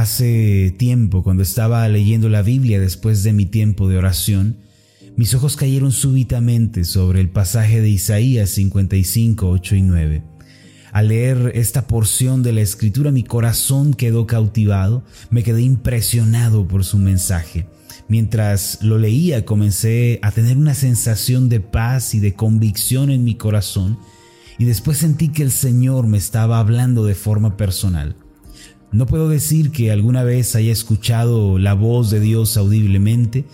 Hace tiempo, cuando estaba leyendo la Biblia después de mi tiempo de oración, mis ojos cayeron súbitamente sobre el pasaje de Isaías 55, 8 y 9. Al leer esta porción de la escritura mi corazón quedó cautivado, me quedé impresionado por su mensaje. Mientras lo leía comencé a tener una sensación de paz y de convicción en mi corazón y después sentí que el Señor me estaba hablando de forma personal. No puedo decir que alguna vez haya escuchado la voz de Dios audiblemente,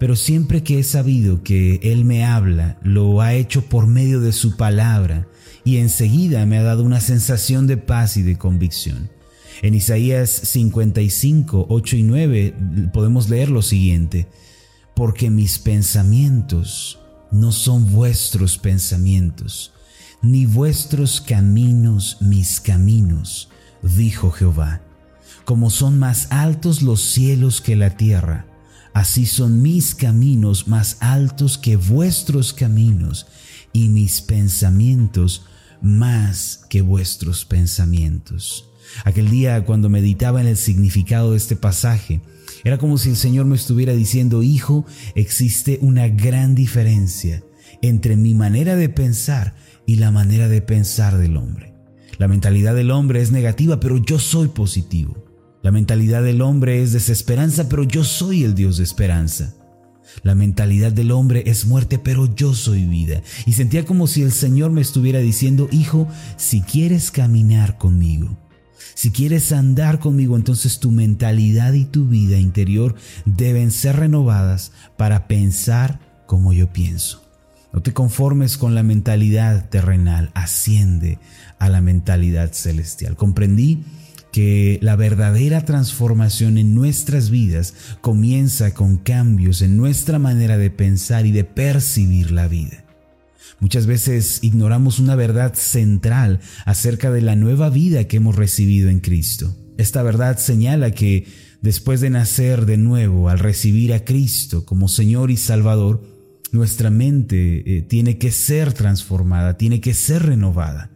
pero siempre que he sabido que Él me habla, lo ha hecho por medio de su palabra y enseguida me ha dado una sensación de paz y de convicción. En Isaías 55, 8 y 9 podemos leer lo siguiente, porque mis pensamientos no son vuestros pensamientos, ni vuestros caminos mis caminos dijo Jehová. Como son más altos los cielos que la tierra, así son mis caminos más altos que vuestros caminos, y mis pensamientos más que vuestros pensamientos. Aquel día cuando meditaba en el significado de este pasaje, era como si el Señor me estuviera diciendo, hijo, existe una gran diferencia entre mi manera de pensar y la manera de pensar del hombre. La mentalidad del hombre es negativa, pero yo soy positivo. La mentalidad del hombre es desesperanza, pero yo soy el Dios de esperanza. La mentalidad del hombre es muerte, pero yo soy vida. Y sentía como si el Señor me estuviera diciendo, hijo, si quieres caminar conmigo, si quieres andar conmigo, entonces tu mentalidad y tu vida interior deben ser renovadas para pensar como yo pienso. No te conformes con la mentalidad terrenal, asciende a la mentalidad celestial. Comprendí que la verdadera transformación en nuestras vidas comienza con cambios en nuestra manera de pensar y de percibir la vida. Muchas veces ignoramos una verdad central acerca de la nueva vida que hemos recibido en Cristo. Esta verdad señala que después de nacer de nuevo, al recibir a Cristo como Señor y Salvador, nuestra mente eh, tiene que ser transformada, tiene que ser renovada.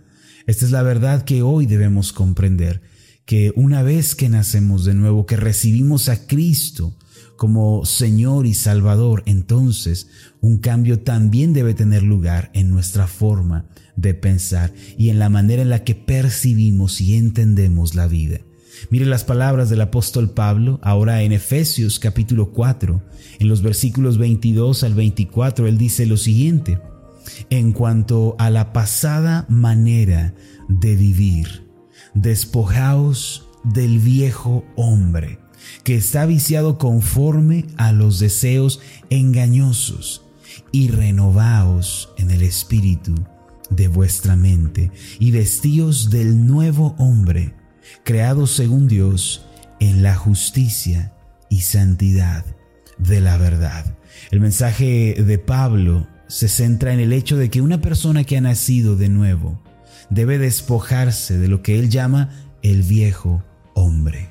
Esta es la verdad que hoy debemos comprender, que una vez que nacemos de nuevo, que recibimos a Cristo como Señor y Salvador, entonces un cambio también debe tener lugar en nuestra forma de pensar y en la manera en la que percibimos y entendemos la vida. Mire las palabras del apóstol Pablo ahora en Efesios capítulo 4, en los versículos 22 al 24, él dice lo siguiente, en cuanto a la pasada manera de vivir, despojaos del viejo hombre, que está viciado conforme a los deseos engañosos, y renovaos en el espíritu de vuestra mente, y vestíos del nuevo hombre, creados según Dios en la justicia y santidad de la verdad. El mensaje de Pablo se centra en el hecho de que una persona que ha nacido de nuevo debe despojarse de lo que él llama el viejo hombre.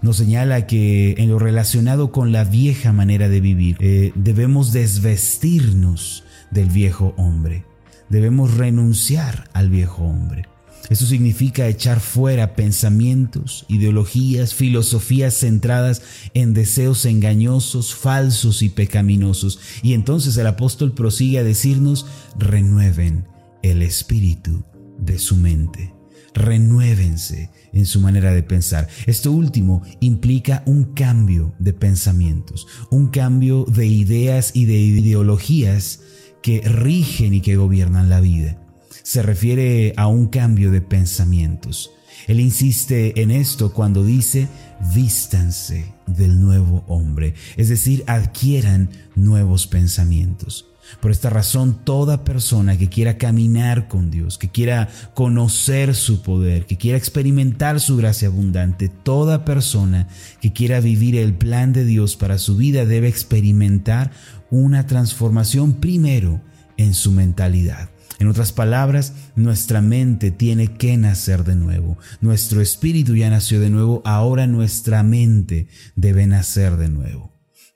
Nos señala que en lo relacionado con la vieja manera de vivir, eh, debemos desvestirnos del viejo hombre. Debemos renunciar al viejo hombre. Eso significa echar fuera pensamientos, ideologías, filosofías centradas en deseos engañosos, falsos y pecaminosos. Y entonces el apóstol prosigue a decirnos, renueven el espíritu de su mente. Renuévense en su manera de pensar. Esto último implica un cambio de pensamientos, un cambio de ideas y de ideologías que rigen y que gobiernan la vida se refiere a un cambio de pensamientos. Él insiste en esto cuando dice, vístanse del nuevo hombre, es decir, adquieran nuevos pensamientos. Por esta razón, toda persona que quiera caminar con Dios, que quiera conocer su poder, que quiera experimentar su gracia abundante, toda persona que quiera vivir el plan de Dios para su vida debe experimentar una transformación primero en su mentalidad. En otras palabras, nuestra mente tiene que nacer de nuevo. Nuestro espíritu ya nació de nuevo, ahora nuestra mente debe nacer de nuevo.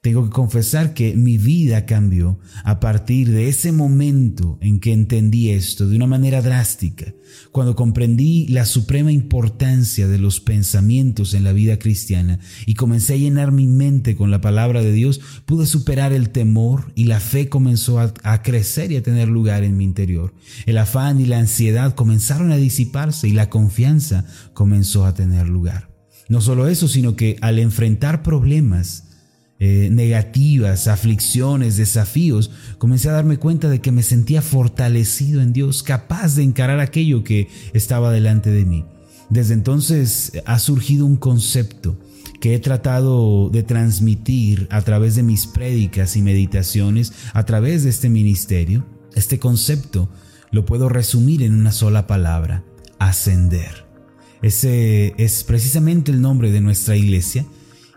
Tengo que confesar que mi vida cambió a partir de ese momento en que entendí esto de una manera drástica, cuando comprendí la suprema importancia de los pensamientos en la vida cristiana y comencé a llenar mi mente con la palabra de Dios, pude superar el temor y la fe comenzó a, crecer y a tener lugar en mi interior. El afán y la ansiedad comenzaron a disiparse y la confianza comenzó a tener lugar. No solo eso, sino que al enfrentar problemas, eh, negativas, aflicciones, desafíos, comencé a darme cuenta de que me sentía fortalecido en Dios, capaz de encarar aquello que estaba delante de mí. Desde entonces ha surgido un concepto que he tratado de transmitir a través de mis prédicas y meditaciones, a través de este ministerio. Este concepto lo puedo resumir en una sola palabra, ascender. Ese es precisamente el nombre de nuestra iglesia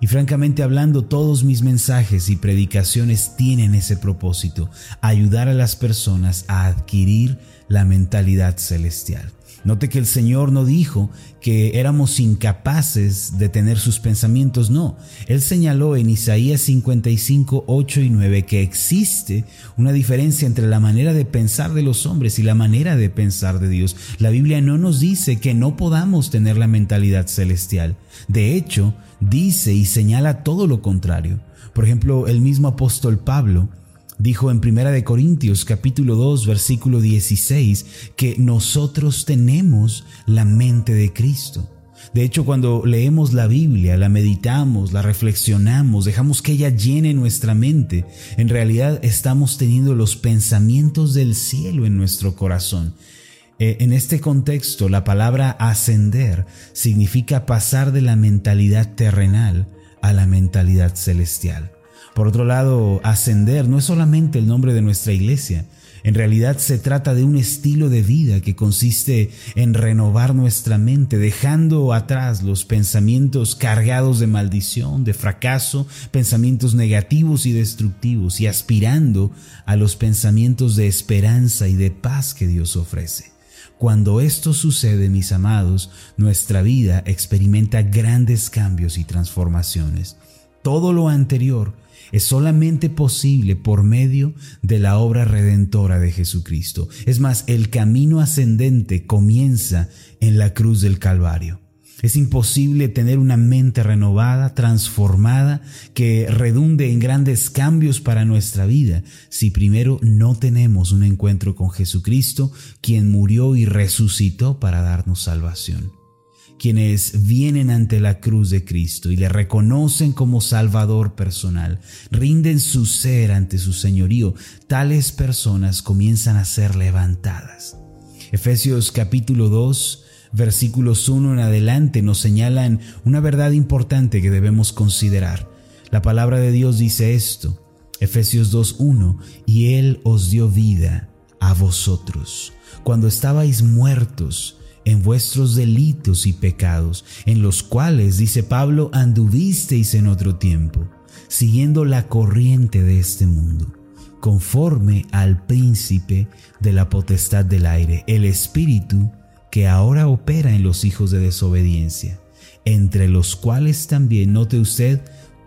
y francamente hablando, todos mis mensajes y predicaciones tienen ese propósito, ayudar a las personas a adquirir la mentalidad celestial. Note que el Señor no dijo que éramos incapaces de tener sus pensamientos, no. Él señaló en Isaías 55, 8 y 9 que existe una diferencia entre la manera de pensar de los hombres y la manera de pensar de Dios. La Biblia no nos dice que no podamos tener la mentalidad celestial. De hecho, dice y señala todo lo contrario. Por ejemplo, el mismo apóstol Pablo dijo en Primera de Corintios capítulo 2 versículo 16 que nosotros tenemos la mente de Cristo. De hecho, cuando leemos la Biblia, la meditamos, la reflexionamos, dejamos que ella llene nuestra mente, en realidad estamos teniendo los pensamientos del cielo en nuestro corazón. Eh, en este contexto, la palabra ascender significa pasar de la mentalidad terrenal a la mentalidad celestial. Por otro lado, ascender no es solamente el nombre de nuestra iglesia, en realidad se trata de un estilo de vida que consiste en renovar nuestra mente, dejando atrás los pensamientos cargados de maldición, de fracaso, pensamientos negativos y destructivos, y aspirando a los pensamientos de esperanza y de paz que Dios ofrece. Cuando esto sucede, mis amados, nuestra vida experimenta grandes cambios y transformaciones. Todo lo anterior es solamente posible por medio de la obra redentora de Jesucristo. Es más, el camino ascendente comienza en la cruz del Calvario. Es imposible tener una mente renovada, transformada, que redunde en grandes cambios para nuestra vida si primero no tenemos un encuentro con Jesucristo, quien murió y resucitó para darnos salvación. Quienes vienen ante la cruz de Cristo y le reconocen como Salvador personal, rinden su ser ante su señorío, tales personas comienzan a ser levantadas. Efesios capítulo 2, versículos 1 en adelante nos señalan una verdad importante que debemos considerar. La palabra de Dios dice esto, Efesios 2.1, y Él os dio vida a vosotros, cuando estabais muertos en vuestros delitos y pecados, en los cuales, dice Pablo, anduvisteis en otro tiempo, siguiendo la corriente de este mundo, conforme al príncipe de la potestad del aire, el espíritu que ahora opera en los hijos de desobediencia, entre los cuales también, note usted,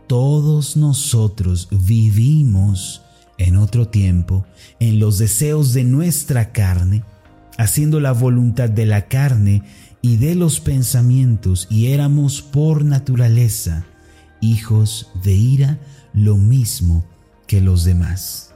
todos nosotros vivimos en otro tiempo en los deseos de nuestra carne, haciendo la voluntad de la carne y de los pensamientos, y éramos por naturaleza hijos de ira, lo mismo que los demás.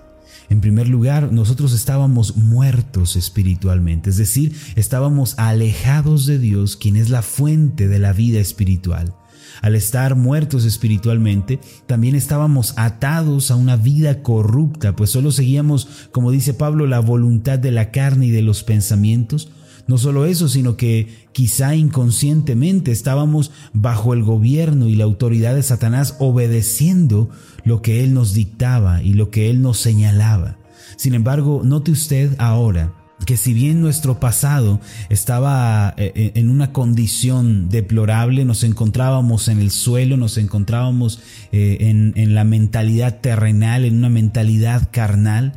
En primer lugar, nosotros estábamos muertos espiritualmente, es decir, estábamos alejados de Dios, quien es la fuente de la vida espiritual. Al estar muertos espiritualmente, también estábamos atados a una vida corrupta, pues solo seguíamos, como dice Pablo, la voluntad de la carne y de los pensamientos. No solo eso, sino que quizá inconscientemente estábamos bajo el gobierno y la autoridad de Satanás obedeciendo lo que Él nos dictaba y lo que Él nos señalaba. Sin embargo, note usted ahora que si bien nuestro pasado estaba eh, eh, en una condición deplorable, nos encontrábamos en el suelo, nos encontrábamos eh, en, en la mentalidad terrenal, en una mentalidad carnal,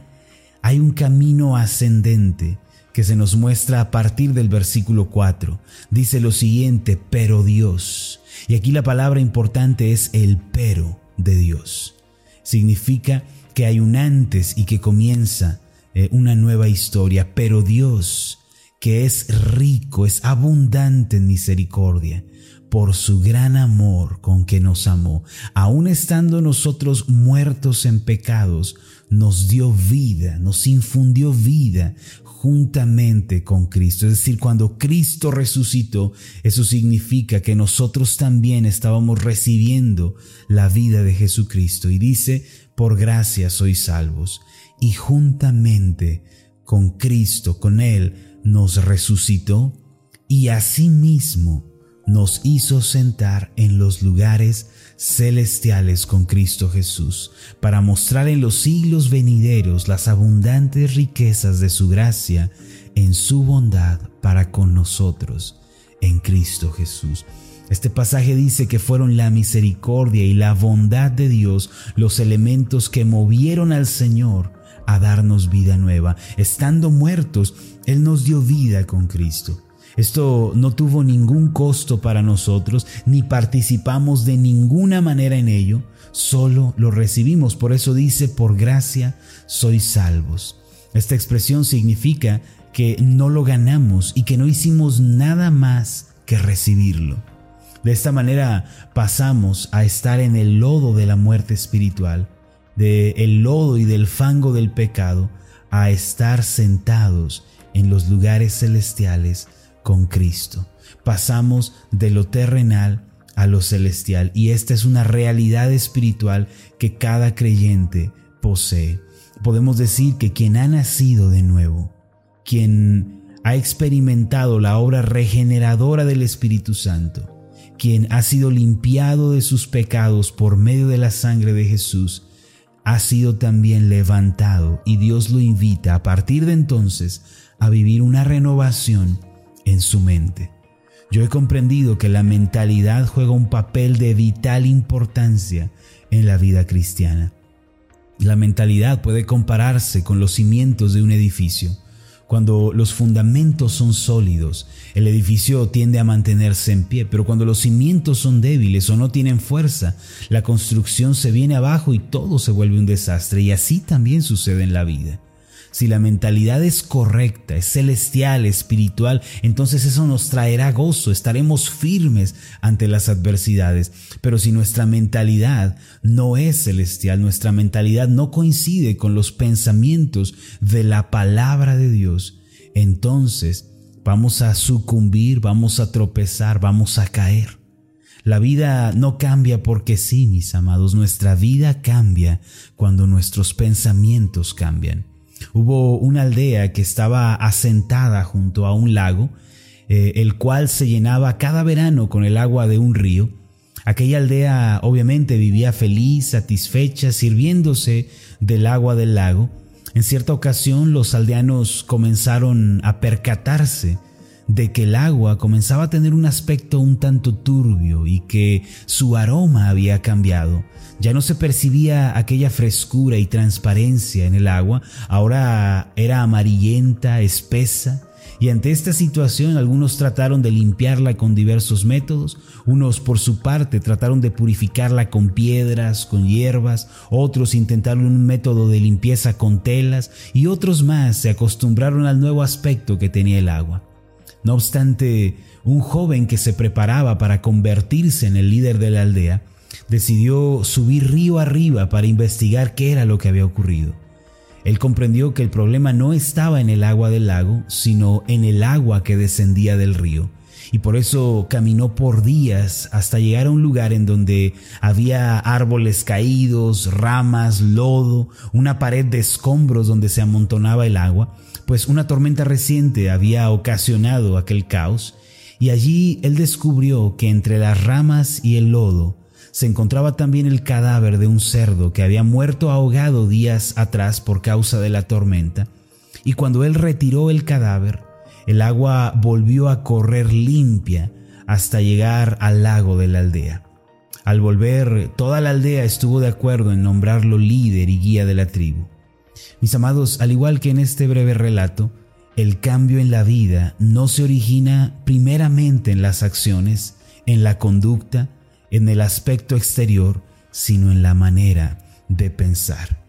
hay un camino ascendente que se nos muestra a partir del versículo 4. Dice lo siguiente, pero Dios. Y aquí la palabra importante es el pero de Dios. significa que hay un antes y que comienza eh, una nueva historia, pero Dios, que es rico, es abundante en misericordia, por su gran amor con que nos amó, aun estando nosotros muertos en pecados, nos dio vida, nos infundió vida juntamente con Cristo. Es decir, cuando Cristo resucitó, eso significa que nosotros también estábamos recibiendo la vida de Jesucristo. Y dice, por gracia sois salvos. Y juntamente con Cristo, con Él, nos resucitó y asimismo nos hizo sentar en los lugares celestiales con Cristo Jesús, para mostrar en los siglos venideros las abundantes riquezas de su gracia en su bondad para con nosotros en Cristo Jesús. Este pasaje dice que fueron la misericordia y la bondad de Dios los elementos que movieron al Señor a darnos vida nueva. Estando muertos, Él nos dio vida con Cristo. Esto no tuvo ningún costo para nosotros, ni participamos de ninguna manera en ello, solo lo recibimos. Por eso dice, por gracia sois salvos. Esta expresión significa que no lo ganamos y que no hicimos nada más que recibirlo. De esta manera pasamos a estar en el lodo de la muerte espiritual, de el lodo y del fango del pecado, a estar sentados en los lugares celestiales con Cristo. Pasamos de lo terrenal a lo celestial y esta es una realidad espiritual que cada creyente posee. Podemos decir que quien ha nacido de nuevo, quien ha experimentado la obra regeneradora del Espíritu Santo, quien ha sido limpiado de sus pecados por medio de la sangre de Jesús, ha sido también levantado y Dios lo invita a partir de entonces a vivir una renovación en su mente. Yo he comprendido que la mentalidad juega un papel de vital importancia en la vida cristiana. La mentalidad puede compararse con los cimientos de un edificio. Cuando los fundamentos son sólidos, el edificio tiende a mantenerse en pie, pero cuando los cimientos son débiles o no tienen fuerza, la construcción se viene abajo y todo se vuelve un desastre. Y así también sucede en la vida. Si la mentalidad es correcta, es celestial, espiritual, entonces eso nos traerá gozo, estaremos firmes ante las adversidades. Pero si nuestra mentalidad no es celestial, nuestra mentalidad no coincide con los pensamientos de la palabra de Dios, entonces vamos a sucumbir, vamos a tropezar, vamos a caer. La vida no cambia porque sí, mis amados, nuestra vida cambia cuando nuestros pensamientos cambian. Hubo una aldea que estaba asentada junto a un lago, eh, el cual se llenaba cada verano con el agua de un río. Aquella aldea obviamente vivía feliz, satisfecha, sirviéndose del agua del lago. En cierta ocasión los aldeanos comenzaron a percatarse de que el agua comenzaba a tener un aspecto un tanto turbio y que su aroma había cambiado. Ya no se percibía aquella frescura y transparencia en el agua, ahora era amarillenta, espesa, y ante esta situación algunos trataron de limpiarla con diversos métodos, unos por su parte trataron de purificarla con piedras, con hierbas, otros intentaron un método de limpieza con telas y otros más se acostumbraron al nuevo aspecto que tenía el agua. No obstante, un joven que se preparaba para convertirse en el líder de la aldea decidió subir río arriba para investigar qué era lo que había ocurrido. Él comprendió que el problema no estaba en el agua del lago, sino en el agua que descendía del río. Y por eso caminó por días hasta llegar a un lugar en donde había árboles caídos, ramas, lodo, una pared de escombros donde se amontonaba el agua, pues una tormenta reciente había ocasionado aquel caos. Y allí él descubrió que entre las ramas y el lodo se encontraba también el cadáver de un cerdo que había muerto ahogado días atrás por causa de la tormenta, y cuando él retiró el cadáver, el agua volvió a correr limpia hasta llegar al lago de la aldea. Al volver, toda la aldea estuvo de acuerdo en nombrarlo líder y guía de la tribu. Mis amados, al igual que en este breve relato, el cambio en la vida no se origina primeramente en las acciones, en la conducta, en el aspecto exterior, sino en la manera de pensar.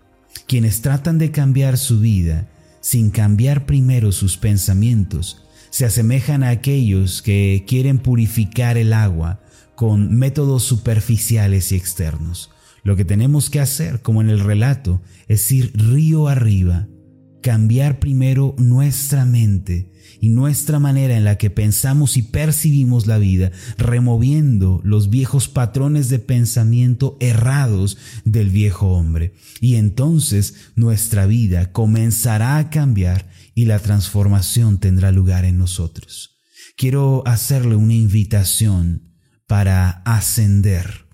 Quienes tratan de cambiar su vida sin cambiar primero sus pensamientos se asemejan a aquellos que quieren purificar el agua con métodos superficiales y externos. Lo que tenemos que hacer, como en el relato, es ir río arriba, cambiar primero nuestra mente y nuestra manera en la que pensamos y percibimos la vida, removiendo los viejos patrones de pensamiento errados del viejo hombre. Y entonces nuestra vida comenzará a cambiar y la transformación tendrá lugar en nosotros. Quiero hacerle una invitación para ascender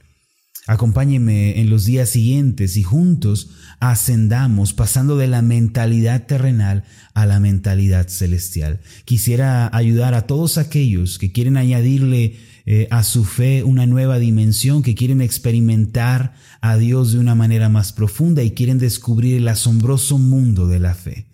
Acompáñeme en los días siguientes y juntos ascendamos pasando de la mentalidad terrenal a la mentalidad celestial. Quisiera ayudar a todos aquellos que quieren añadirle eh, a su fe una nueva dimensión, que quieren experimentar a Dios de una manera más profunda y quieren descubrir el asombroso mundo de la fe.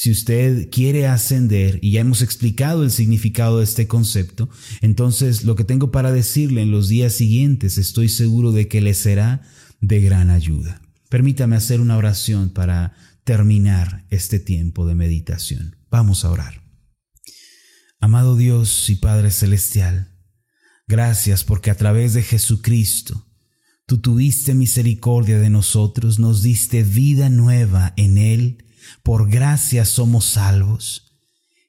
Si usted quiere ascender, y ya hemos explicado el significado de este concepto, entonces lo que tengo para decirle en los días siguientes estoy seguro de que le será de gran ayuda. Permítame hacer una oración para terminar este tiempo de meditación. Vamos a orar. Amado Dios y Padre Celestial, gracias porque a través de Jesucristo, tú tuviste misericordia de nosotros, nos diste vida nueva en Él, por gracia somos salvos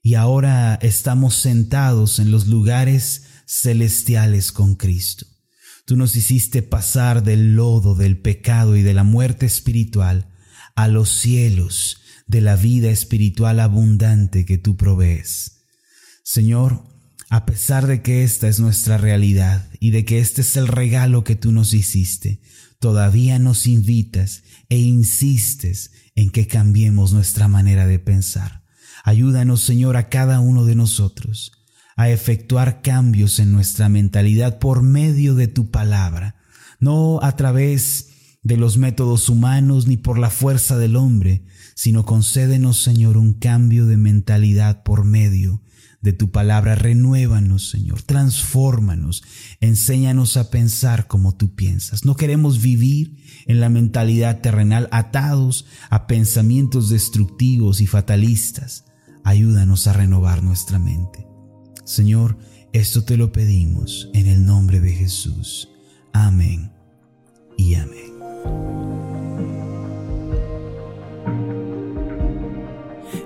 y ahora estamos sentados en los lugares celestiales con Cristo. Tú nos hiciste pasar del lodo, del pecado y de la muerte espiritual a los cielos de la vida espiritual abundante que tú provees. Señor, a pesar de que esta es nuestra realidad y de que este es el regalo que tú nos hiciste, todavía nos invitas e insistes en que cambiemos nuestra manera de pensar. Ayúdanos, Señor, a cada uno de nosotros a efectuar cambios en nuestra mentalidad por medio de tu palabra, no a través de los métodos humanos ni por la fuerza del hombre, sino concédenos, Señor, un cambio de mentalidad por medio de tu palabra. Renuévanos, Señor, transfórmanos, enséñanos a pensar como tú piensas. No queremos vivir en la mentalidad terrenal atados a pensamientos destructivos y fatalistas. Ayúdanos a renovar nuestra mente. Señor, esto te lo pedimos en el nombre de Jesús. Amén y amén.